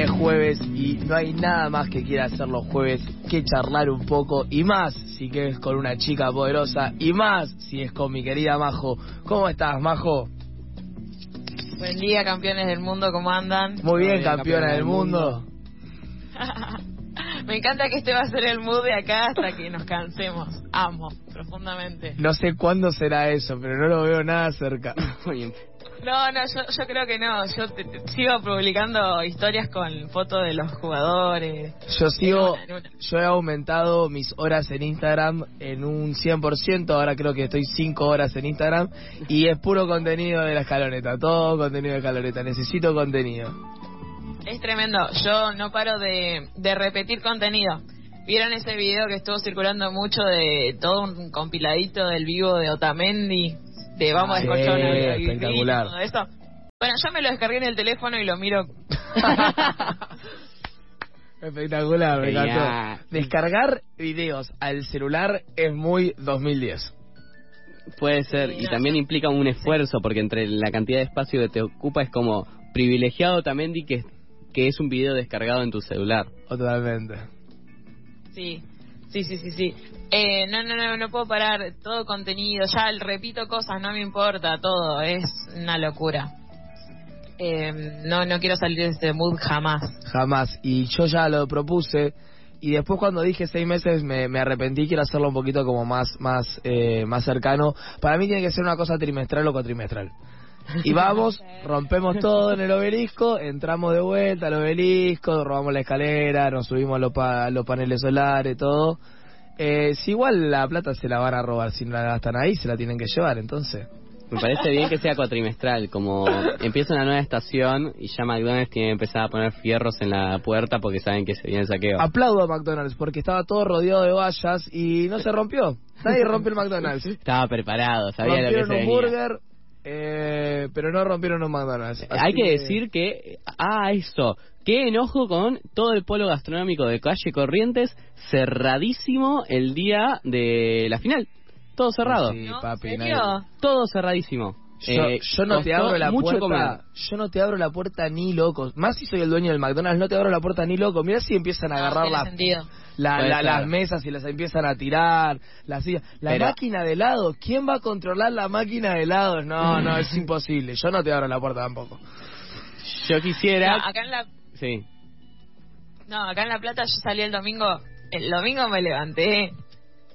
Es jueves y no hay nada más que quiera hacer los jueves que charlar un poco y más si que es con una chica poderosa y más si es con mi querida Majo. ¿Cómo estás, Majo? Buen día, campeones del mundo, ¿cómo andan? Muy bien, campeona del mundo. Me encanta que este va a ser el mood de acá hasta que nos cansemos. Amo, profundamente. No sé cuándo será eso, pero no lo veo nada cerca. No, no, yo, yo creo que no. Yo te- te- sigo publicando historias con fotos de los jugadores. Yo sigo, En una, en una. yo he aumentado mis horas en Instagram en un 100%, ahora creo que estoy 5 horas en Instagram y es puro contenido de la escaloneta, todo contenido de escaloneta, necesito contenido. Es tremendo. Yo no paro de, de repetir contenido. ¿Vieron ese video que estuvo circulando mucho de todo un compiladito del vivo de Otamendi? De vamos a Sí, descolchar una vida divina, espectacular. todo eso. Bueno, yo me lo descargué en el teléfono y lo miro. Espectacular, me encantó. Descargar videos al celular es muy 2010. Puede ser, Sí, y no, también implica un esfuerzo, porque entre la cantidad de espacio que te ocupa es como privilegiado también di que, que es un video descargado en tu celular. Totalmente. Sí, sí, sí, sí, sí. Eh, no, no, no, no puedo parar. Todo contenido, ya repito cosas, no me importa, todo. Es una locura. Eh, no, no quiero salir de este mood jamás. Jamás. Y yo ya lo propuse. Y después cuando dije seis meses me, me arrepentí, quiero hacerlo un poquito como más, más, eh, más cercano. Para mí tiene que ser una cosa trimestral o cuatrimestral. Y vamos, rompemos todo en el obelisco, entramos de vuelta al obelisco, robamos la escalera, nos subimos a los, pa- a los paneles solares, todo. Eh, si igual la plata se la van a robar, si no la gastan ahí, se la tienen que llevar, entonces. Me parece bien que sea cuatrimestral, como empieza una nueva estación y ya McDonald's tiene que empezar a poner fierros en la puerta porque saben que se viene el saqueo. Aplaudo a McDonald's porque estaba todo rodeado de vallas y no se rompió. Nadie rompió el McDonald's. Estaba preparado, sabía lo que rompieron se un venía. burger, eh, pero no rompieron un McDonald's. Hay que decir que, ah, eso, qué enojo con todo el polo gastronómico de calle Corrientes cerradísimo el día de la final. Todo cerrado. Todo cerradísimo. Yo, Eh, yo no te abro la mucho puerta. comer. Yo no te abro la puerta ni loco. Más si soy el dueño del McDonald's, no te abro la puerta ni loco. Mira si empiezan a No, agarrar la- las mesas y las empiezan a tirar. Las sillas. La Pero- máquina de helado. ¿Quién va a controlar la máquina de helados? No, no, es imposible. Yo no te abro la puerta tampoco. Yo quisiera... No, acá en la Sí. No, acá en La Plata yo salí el domingo, el domingo me levanté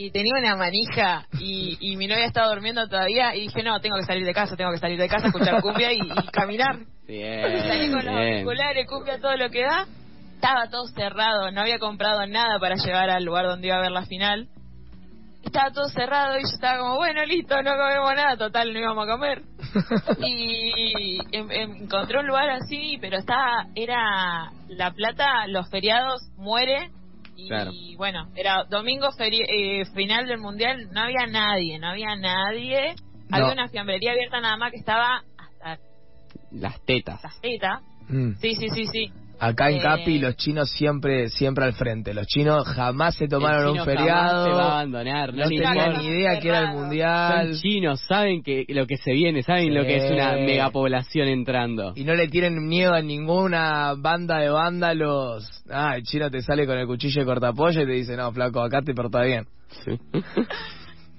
y tenía una manija y, y mi novia estaba durmiendo todavía y dije, no, tengo que salir de casa, tengo que salir de casa, escuchar cumbia y, y caminar. Bien, salí con los bien. auriculares, cumbia, todo lo que da. Estaba todo cerrado, no había comprado nada para llevar al lugar donde iba a ver la final. Estaba todo cerrado y yo estaba como, bueno, listo, no comemos nada, total, no íbamos a comer. y em- em- encontré un lugar así, pero estaba, era La Plata, los feriados, muere. Y Claro. bueno, era domingo feri- eh, final del mundial, no había nadie, no había nadie. No. Había una fiambrería abierta nada más que estaba hasta Las tetas. la teta. Mm. Sí, sí, sí, sí. Acá en Eh, Capi los chinos siempre siempre al frente. Los chinos jamás se tomaron un feriado. te va a abandonar, no, no tenían ni idea que era el mundial. Son chinos, saben que lo que se viene, saben lo que es una megapoblación entrando. Y no le tienen miedo a ninguna banda de vándalos. Ah, el chino te sale con el cuchillo de cortapollo y te dice, no, flaco, acá te porta bien.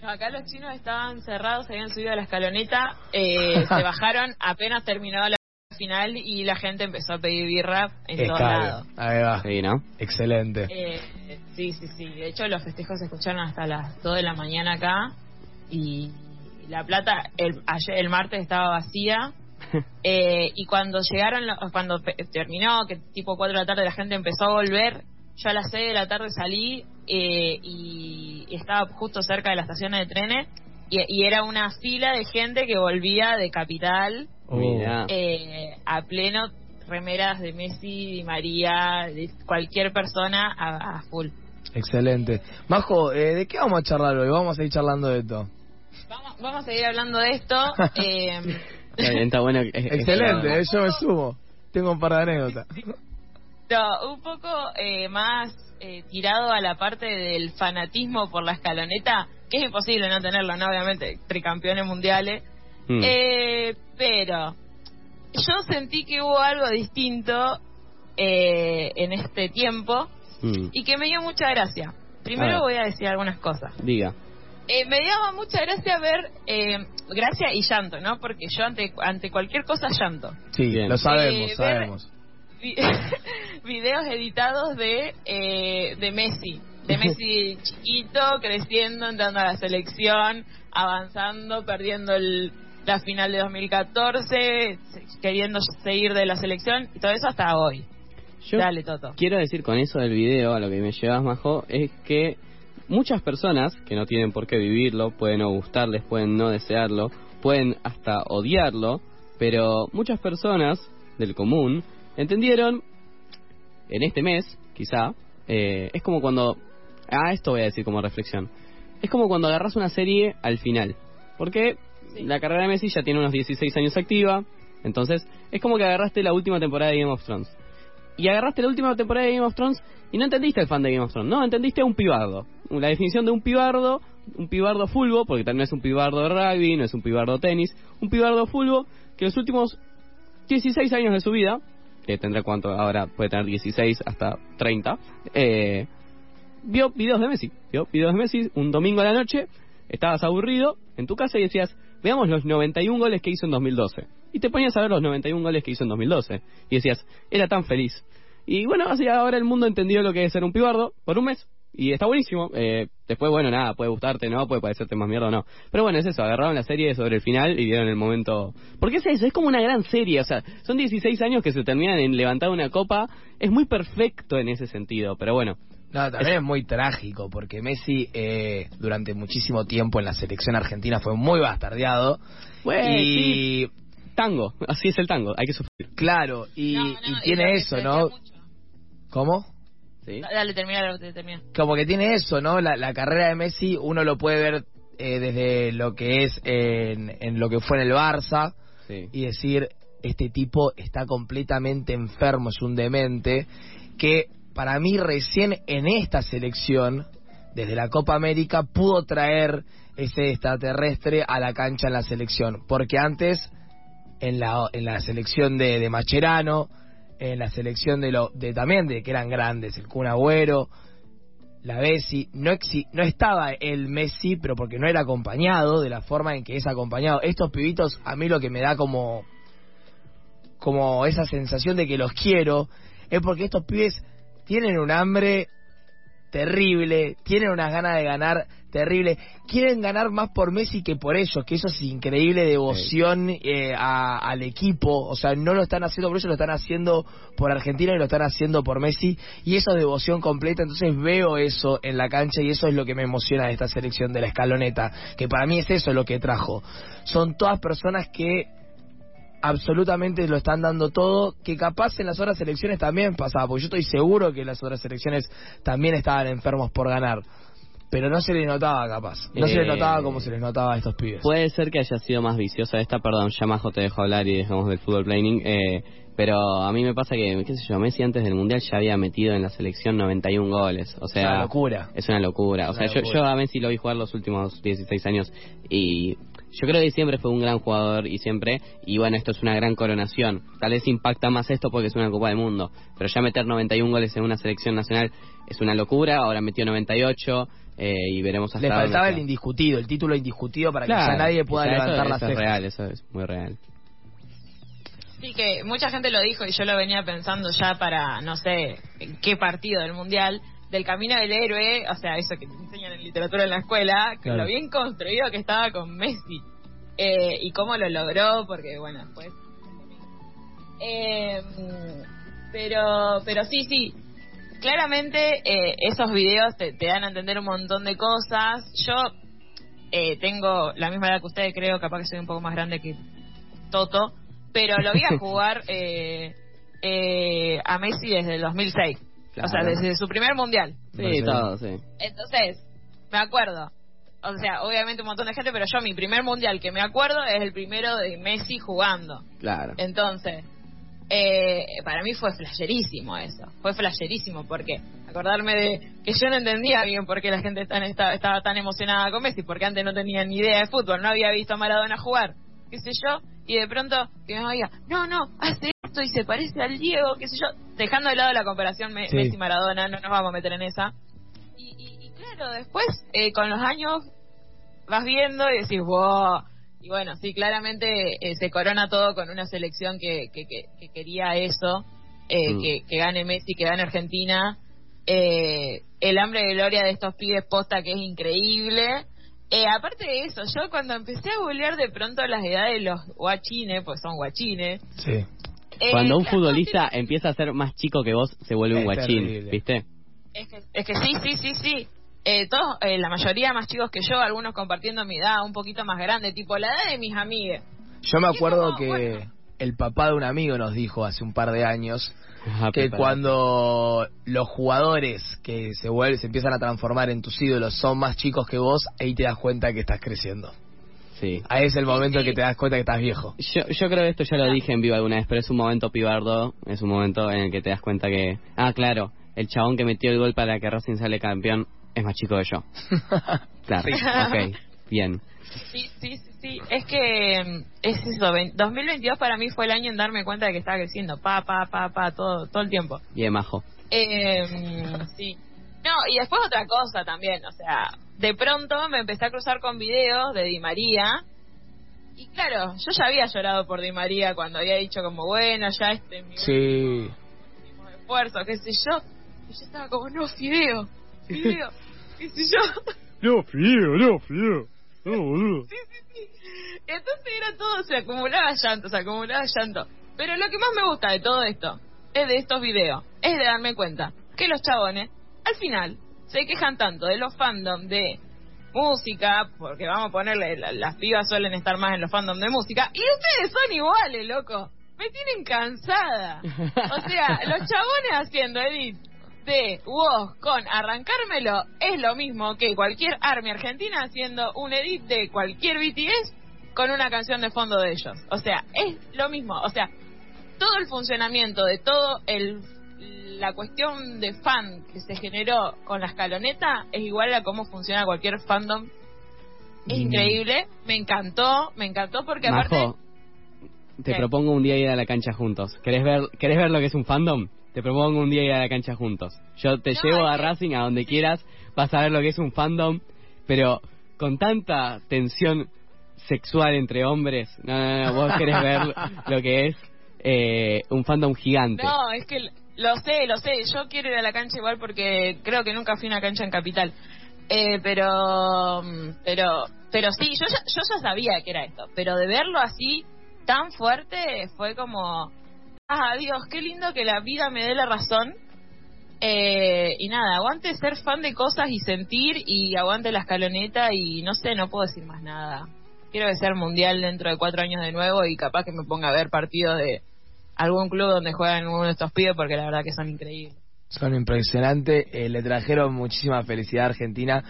Acá los chinos estaban cerrados, se habían subido a la escaloneta, eh, se bajaron apenas terminó la final y la gente empezó a pedir birra en todos lados. Ahí va. Sí, ¿no? Excelente. Eh, sí, sí, sí. De hecho, los festejos se escucharon hasta las 2 de la mañana acá y La Plata el, ayer, el martes estaba vacía. Eh, y cuando llegaron, cuando pe- terminó, que tipo 4 de la tarde la gente empezó a volver, yo a las 6 de la tarde salí eh, y estaba justo cerca de la estación de trenes y, y era una fila de gente que volvía de Capital Oh. Eh, a pleno remeras de Messi, Di María, de cualquier persona a, a full. Excelente. Majo, eh, ¿de qué vamos a charlar hoy? Vamos a ir charlando de esto. Vamos, vamos a seguir hablando de esto. Eh, Está bien, está bueno. Excelente, eh, yo me sumo. Tengo un par de anécdotas. no, un poco eh, más eh, tirado a la parte del fanatismo por la escaloneta, que es imposible no tenerlo, ¿no? Obviamente, tricampeones mundiales. Mm. Eh, pero yo sentí que hubo algo distinto eh, en este tiempo Mm. y que me dio mucha gracia. Primero A ver. voy a decir algunas cosas. Diga. Eh, me daba mucha gracia ver, eh, gracia y llanto, ¿no? Porque yo ante, ante cualquier cosa llanto. Sí, Bien. lo sabemos, Eh, sabemos. Vi- videos editados de, eh, de Messi. De Messi chiquito, creciendo, entrando a la selección, avanzando, perdiendo el, la final de 2014, se- queriendo seguir de la selección, y todo eso hasta hoy. Yo Dale, Toto. quiero decir con eso del video, a lo que me llevas, Majo, es que muchas personas que no tienen por qué vivirlo, pueden no gustarles, pueden no desearlo, pueden hasta odiarlo, pero muchas personas del común entendieron en este mes, quizá, eh, es como cuando... Ah, esto voy a decir como reflexión. Es como cuando agarras una serie al final. Porque La carrera de Messi ya tiene unos 16 años activa. Entonces, es como que agarraste la última temporada de Game of Thrones. Y agarraste la última temporada de Game of Thrones y no entendiste el fan de Game of Thrones. No, entendiste a un pibardo. La definición de un pibardo, un pibardo fulbo, porque también es un pibardo de rugby, no es un pibardo tenis. Un pibardo fulbo que los últimos 16 años de su vida, que tendrá cuánto ahora, puede tener 16 hasta 30, eh, vio videos de Messi. Vio videos de Messi un domingo a la noche, estabas aburrido en tu casa y decías, veamos los 91 goles que hizo en 2012. Y te ponías a ver los 91 goles que hizo en 2012. Y decías, era tan feliz. Y bueno, así ahora el mundo entendió lo que es ser un pibardo por un mes. Y está buenísimo. Eh, después, bueno, nada, puede gustarte, ¿no? Puede parecerte más mierda o no. Pero bueno, es eso. Agarraron la serie sobre el final y vieron el momento. Porque es eso, es como una gran serie. O sea, son 16 años que se terminan en levantar una copa. Es muy perfecto en ese sentido. Pero bueno, No, también es muy trágico porque Messi eh, durante muchísimo tiempo en la selección argentina fue muy bastardeado. Bueno, y tango. Así es el tango. Hay que sufrir. claro, y, No, no, y tiene eso, ¿no? mucho. ¿Cómo? ¿Sí? Dale, termina lo que termina. Como que tiene eso, ¿no? La, la carrera de Messi uno lo puede ver eh, desde lo que es en, en lo que fue en el Barça Sí. y decir, este tipo está completamente enfermo, es un demente, que para mí recién en esta selección, desde la Copa América, pudo traer ese extraterrestre a la cancha en la selección, porque antes en la, en la selección de, de Macherano, en la selección de, lo, de también de que eran grandes, el Kun Agüero, la Bessi, no, exi- no estaba el Messi, pero porque no era acompañado de la forma en que es acompañado. Estos pibitos, a mí lo que me da como, como esa sensación de que los quiero, es porque estos pibes tienen un hambre terrible, tienen unas ganas de ganar terrible, quieren ganar más por Messi que por ellos, que eso es increíble devoción eh, a- al equipo, o sea, no lo están haciendo por ellos, lo están haciendo por Argentina y lo están haciendo por Messi, y eso es devoción completa, entonces veo eso en la cancha y eso es lo que me emociona de esta selección de la escaloneta, que para mí es eso lo que trajo, son todas personas que absolutamente lo están dando todo, que capaz en las otras elecciones también pasaba, porque yo estoy seguro que en las otras elecciones también estaban enfermos por ganar, pero no se les notaba capaz, no se les notaba como se les notaba a estos pibes. Puede ser que haya sido más viciosa esta, perdón, ya Majo te dejo hablar y dejamos del fútbol planning, eh, pero a mí me pasa que, qué sé yo, Messi antes del Mundial ya había metido en la selección 91 goles, o Es sea... una locura. Es una locura. O Es sea, yo, yo a Messi lo vi jugar los últimos 16 años y yo creo que siempre fue un gran jugador y siempre, y bueno, esto es una gran coronación. Tal vez impacta más esto porque es una Copa del Mundo, pero ya meter 91 goles en una selección nacional es una locura. Ahora metió 98 eh, y veremos hasta Le dónde faltaba el indiscutido, el título indiscutido para que ya nadie pueda o sea, eso- levantar eso, las es cejas. real, eso es muy real. Sí, que mucha gente lo dijo y yo lo venía pensando ya para, no sé, qué partido del Mundial, del camino del héroe, o sea, eso que te enseñan en literatura en la escuela, Claro. lo bien construido que estaba con Messi. Eh, y cómo lo logró, porque bueno, pues... Eh, pero, pero sí, sí, claramente eh, esos videos te, te dan a entender un montón de cosas. Yo eh, tengo la misma edad que ustedes, creo, capaz que soy un poco más grande que Toto, pero lo vi a jugar eh, eh, a Messi desde el 2006. O sea, desde su primer mundial. Sí, todo, sí. Entonces, me acuerdo, o sea, obviamente un montón de gente, pero yo mi primer mundial que me acuerdo es el primero de Messi jugando. Claro. Entonces, eh, para mí fue flasherísimo eso. Fue flasherísimo porque acordarme de que yo no entendía bien por qué la gente tan, estaba, estaba tan emocionada con Messi, porque antes no tenía ni idea de fútbol, no había visto a Maradona jugar, qué sé yo, y de pronto que me oiga, no, no, hace esto y se parece al Diego, qué sé yo, dejando de lado la comparación Me- Sí. Messi-Maradona, no nos vamos a meter en esa. Y, y- y claro, después, eh, con los años, vas viendo y decís, wow. Y bueno, sí, claramente eh, se corona todo con una selección que, que, que, que quería eso, eh, Mm. que, que gane Messi, que gane Argentina. Eh, el hambre de gloria de estos pibes posta que es increíble. Eh, aparte de eso, yo cuando empecé a googlear de pronto las edades de los guachines, pues son guachines. Sí. eh, Cuando un futbolista empieza a ser más chico que vos, se vuelve un guachín, terrible. ¿viste? Es que, es que sí, sí, sí, sí. Eh, todos, eh, la mayoría más chicos que yo, algunos compartiendo mi edad, un poquito más grande, tipo la edad de mis amigas. Yo me acuerdo como, que bueno. el papá de un amigo nos dijo hace un par de años Ah, que cuando los jugadores que se vuelven, se empiezan a transformar en tus ídolos son más chicos que vos, ahí te das cuenta que estás creciendo. Sí. Ahí es el momento sí. que te das cuenta que estás viejo. Yo, yo creo que esto ya lo dije en vivo alguna vez, pero es un momento pibardo, es un momento en el que te das cuenta que... Ah, claro, el chabón que metió el gol para que Racing sale campeón es más chico que yo. Claro, Sí. ok, bien. Sí, sí, sí, sí. Es que mm, es eso. vein- 2022 para mí fue el año en darme cuenta de que estaba creciendo. Pa, pa, pa, pa, todo, todo el tiempo. Bien, majo. Eh, sí. No, y después otra cosa también. O sea, de pronto me empecé a cruzar con videos de Di María. Y claro, yo ya había llorado por Di María cuando había dicho como, bueno, ya este es mi Sí. último esfuerzo, qué sé yo. Y yo estaba como, no, Fideo, Fideo, qué sé yo. No, frío, no, frío. No, boludo. Sí, sí, sí. Entonces era todo, se acumulaba llanto, se acumulaba llanto. Pero lo que más me gusta de todo esto, es de estos videos, es de darme cuenta que los chabones, al final, se quejan tanto de los fandom de música, porque vamos a ponerle, la- las pibas suelen estar más en los fandom de música, y ustedes son iguales, loco. Me tienen cansada. O sea, los chabones haciendo edit de WoW con arrancármelo es lo mismo que cualquier Army Argentina haciendo un edit de cualquier BTS con una canción de fondo de ellos. O sea, es lo mismo. O sea, todo el funcionamiento de todo el la cuestión de fan que se generó con la escaloneta es igual a cómo funciona cualquier fandom. Es Mm. increíble, me encantó, me encantó porque aparte Majo, te ¿Qué? propongo un día ir a la cancha juntos. ¿Querés ver, ¿Querés ver lo que es un fandom? Te propongo un día ir a la cancha juntos. Yo te No, llevo a que- Racing a donde quieras, vas a ver lo que es un fandom, pero con tanta tensión sexual entre hombres. No, no, no, vos querés ver lo que es eh, un fandom gigante. No, es que lo sé, lo sé. Yo quiero ir a la cancha igual porque creo que nunca fui a una cancha en Capital. Eh, pero, pero, pero sí, yo ya, yo ya sabía que era esto. Pero de verlo así, tan fuerte, fue como, ah, Dios, qué lindo que la vida me dé la razón. Eh, y nada, aguante ser fan de cosas y sentir y aguante la escaloneta y no sé, no puedo decir más nada. Quiero que sea mundial dentro de cuatro años de nuevo y capaz que me ponga a ver partidos de algún club donde juegan uno de estos pibes porque la verdad que son increíbles. Son impresionantes, eh, le trajeron muchísima felicidad a Argentina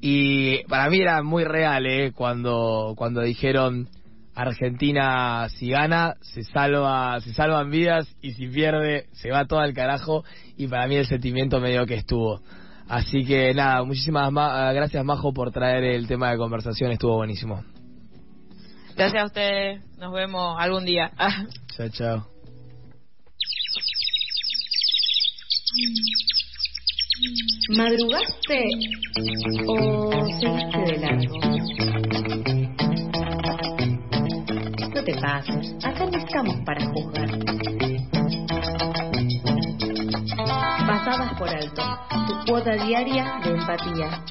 y para mí era muy real eh, cuando cuando dijeron Argentina si gana se salva se salvan vidas y si pierde se va todo al carajo y para mí el sentimiento medio que estuvo. Así que nada, muchísimas ma- gracias Majo por traer el tema de conversación, estuvo buenísimo. Gracias a ustedes, nos vemos algún día. Chao, chao. ¿Madrugaste o seguiste de largo? No te pases, acá no estamos para juzgar. Pasadas por alto, tu cuota diaria de empatía.